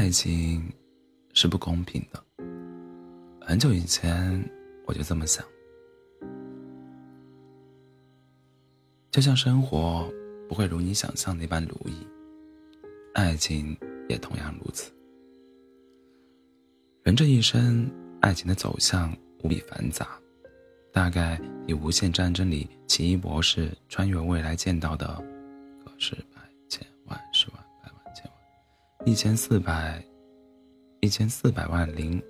爱情是不公平的。很久以前我就这么想，就像生活不会如你想象那般如意，爱情也同样如此。人这一生，爱情的走向无比繁杂，大概以《无限战争》里奇异博士穿越未来见到的个十一千四百一千四百万零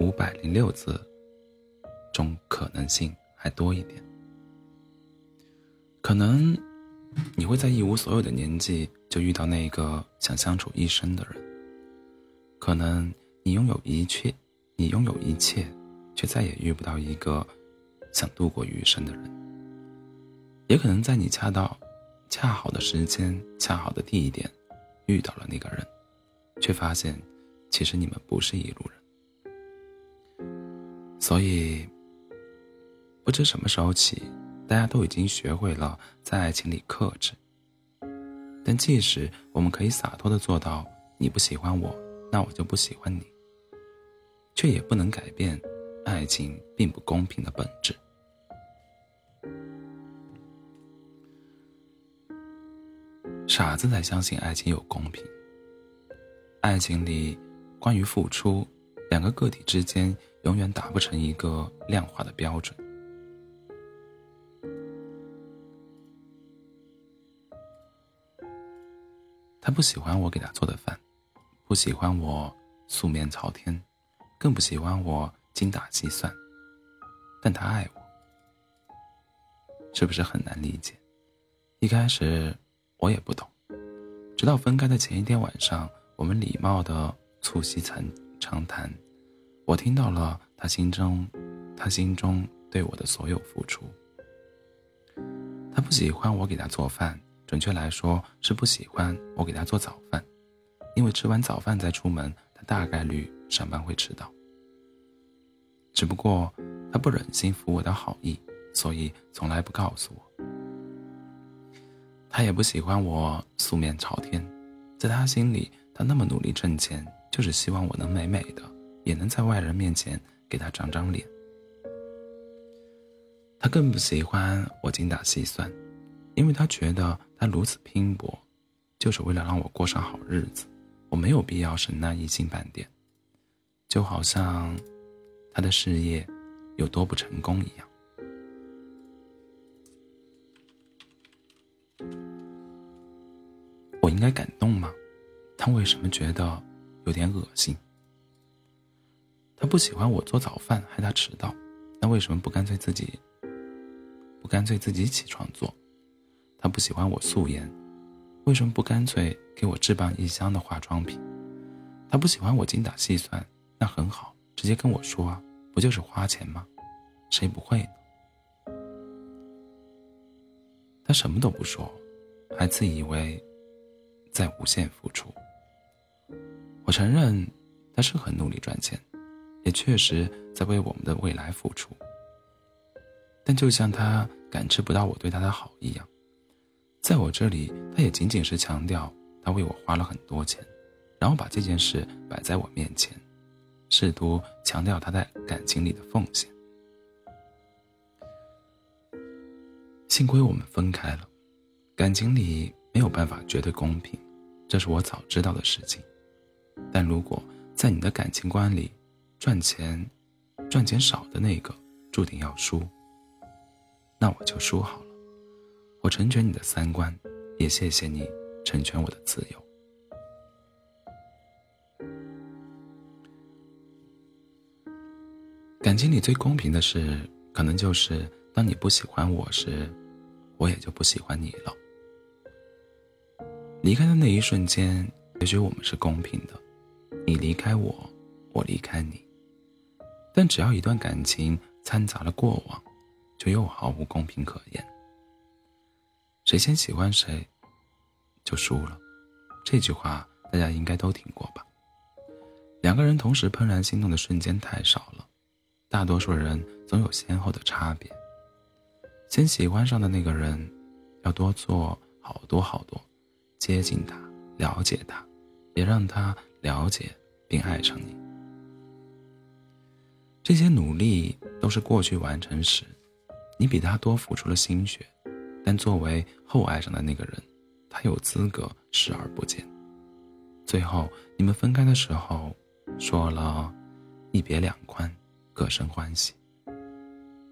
五百零六次中可能性还多一点。可能你会在一无所有的年纪就遇到那个想相处一生的人，可能。你拥有一切，你拥有一切，却再也遇不到一个想度过余生的人。也可能在你恰到恰好的时间、恰好的地点遇到了那个人，却发现其实你们不是一路人。所以，不知什么时候起，大家都已经学会了在爱情里克制。但即使我们可以洒脱的做到，你不喜欢我。那我就不喜欢你，却也不能改变爱情并不公平的本质。傻子才相信爱情有公平。爱情里，关于付出，两个个体之间永远达不成一个量化的标准。他不喜欢我给他做的饭。不喜欢我素面朝天，更不喜欢我精打细算，但他爱我，是不是很难理解？一开始我也不懂，直到分开的前一天晚上，我们礼貌的促膝长长谈，我听到了他心中，他心中对我的所有付出。他不喜欢我给他做饭，准确来说是不喜欢我给他做早饭。因为吃完早饭再出门，他大概率上班会迟到。只不过他不忍心服我的好意，所以从来不告诉我。他也不喜欢我素面朝天，在他心里，他那么努力挣钱，就是希望我能美美的，也能在外人面前给他长长脸。他更不喜欢我精打细算，因为他觉得他如此拼搏，就是为了让我过上好日子。我没有必要省那一星半点，就好像他的事业有多不成功一样。我应该感动吗？他为什么觉得有点恶心？他不喜欢我做早饭，害他迟到，那为什么不干脆自己不干脆自己起床做？他不喜欢我素颜。为什么不干脆给我置办一箱的化妆品？他不喜欢我精打细算，那很好，直接跟我说啊，不就是花钱吗？谁不会呢？他什么都不说，还自以为在无限付出。我承认他是很努力赚钱，也确实在为我们的未来付出。但就像他感知不到我对他的好一样。在我这里，他也仅仅是强调他为我花了很多钱，然后把这件事摆在我面前，试图强调他在感情里的奉献。幸亏我们分开了，感情里没有办法绝对公平，这是我早知道的事情。但如果在你的感情观里，赚钱，赚钱少的那个注定要输，那我就输好了。我成全你的三观，也谢谢你成全我的自由。感情里最公平的事，可能就是当你不喜欢我时，我也就不喜欢你了。离开的那一瞬间，也许我们是公平的，你离开我，我离开你。但只要一段感情掺杂了过往，就又毫无公平可言。谁先喜欢谁，就输了。这句话大家应该都听过吧？两个人同时怦然心动的瞬间太少了，大多数人总有先后的差别。先喜欢上的那个人，要多做好多好多，接近他，了解他，也让他了解并爱上你。这些努力都是过去完成时，你比他多付出了心血，但作为后爱上的那个人，他有资格视而不见。最后你们分开的时候，说了“一别两宽，各生欢喜”，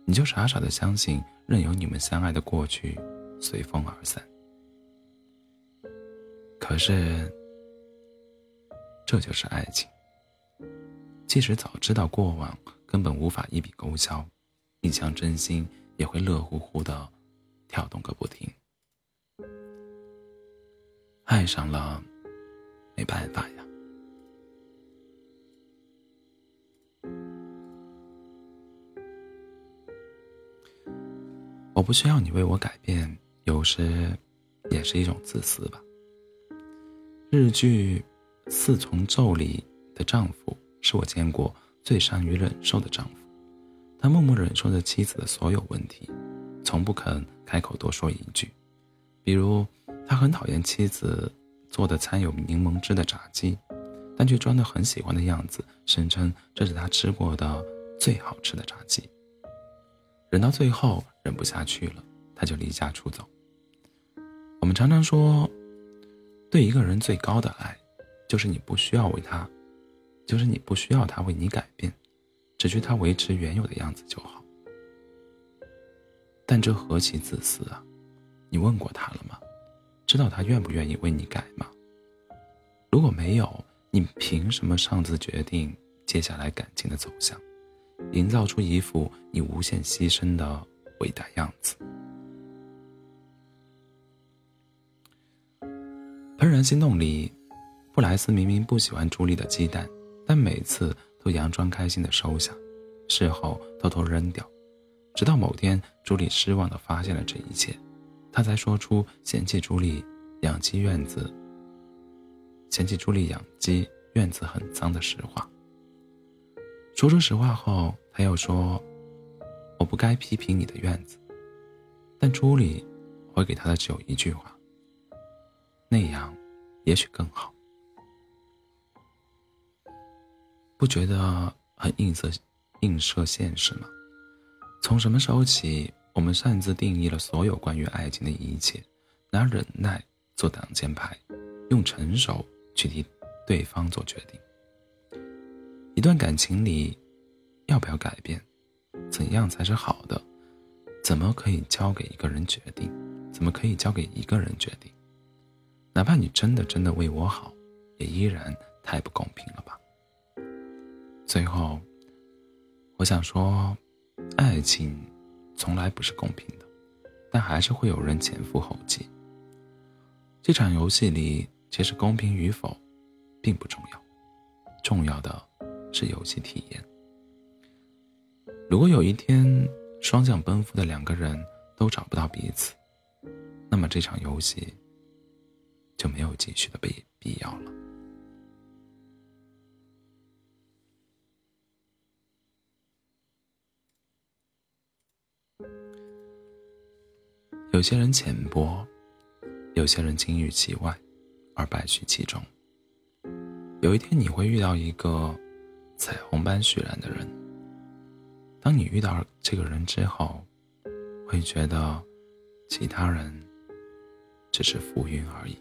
你就傻傻的相信，任由你们相爱的过去随风而散。可是，这就是爱情。即使早知道过往。根本无法一笔勾销，一腔真心也会乐乎乎的跳动个不停。爱上了，没办法呀。我不需要你为我改变，有时也是一种自私吧。日剧《四重奏》里的丈夫是我见过。最善于忍受的丈夫，他默默忍受着妻子的所有问题，从不肯开口多说一句。比如，他很讨厌妻子做的掺有柠檬汁的炸鸡，但却装得很喜欢的样子，声称这是他吃过的最好吃的炸鸡。忍到最后忍不下去了，他就离家出走。我们常常说，对一个人最高的爱，就是你不需要为他。就是你不需要他为你改变，只需他维持原有的样子就好。但这何其自私啊！你问过他了吗？知道他愿不愿意为你改吗？如果没有，你凭什么擅自决定接下来感情的走向，营造出一副你无限牺牲的伟大样子？《怦然心动》里，布莱斯明明不喜欢朱莉的鸡蛋。但每次都佯装开心的收下，事后偷偷扔掉，直到某天朱莉失望的发现了这一切，他才说出嫌弃朱莉养鸡院子、嫌弃朱莉养鸡院子很脏的实话。说出实话后，他又说：“我不该批评你的院子。”但朱莉回给他的只有一句话：“那样，也许更好。”不觉得很映射映射现实吗？从什么时候起，我们擅自定义了所有关于爱情的一切，拿忍耐做挡箭牌，用成熟去替对方做决定？一段感情里，要不要改变？怎样才是好的？怎么可以交给一个人决定？怎么可以交给一个人决定？哪怕你真的真的为我好，也依然太不公平了吧？最后，我想说，爱情从来不是公平的，但还是会有人前赴后继。这场游戏里，其实公平与否并不重要，重要的是游戏体验。如果有一天双向奔赴的两个人都找不到彼此，那么这场游戏就没有继续的必必要了。有些人浅薄，有些人金玉其外，而败絮其中。有一天你会遇到一个彩虹般绚烂的人。当你遇到这个人之后，会觉得其他人只是浮云而已。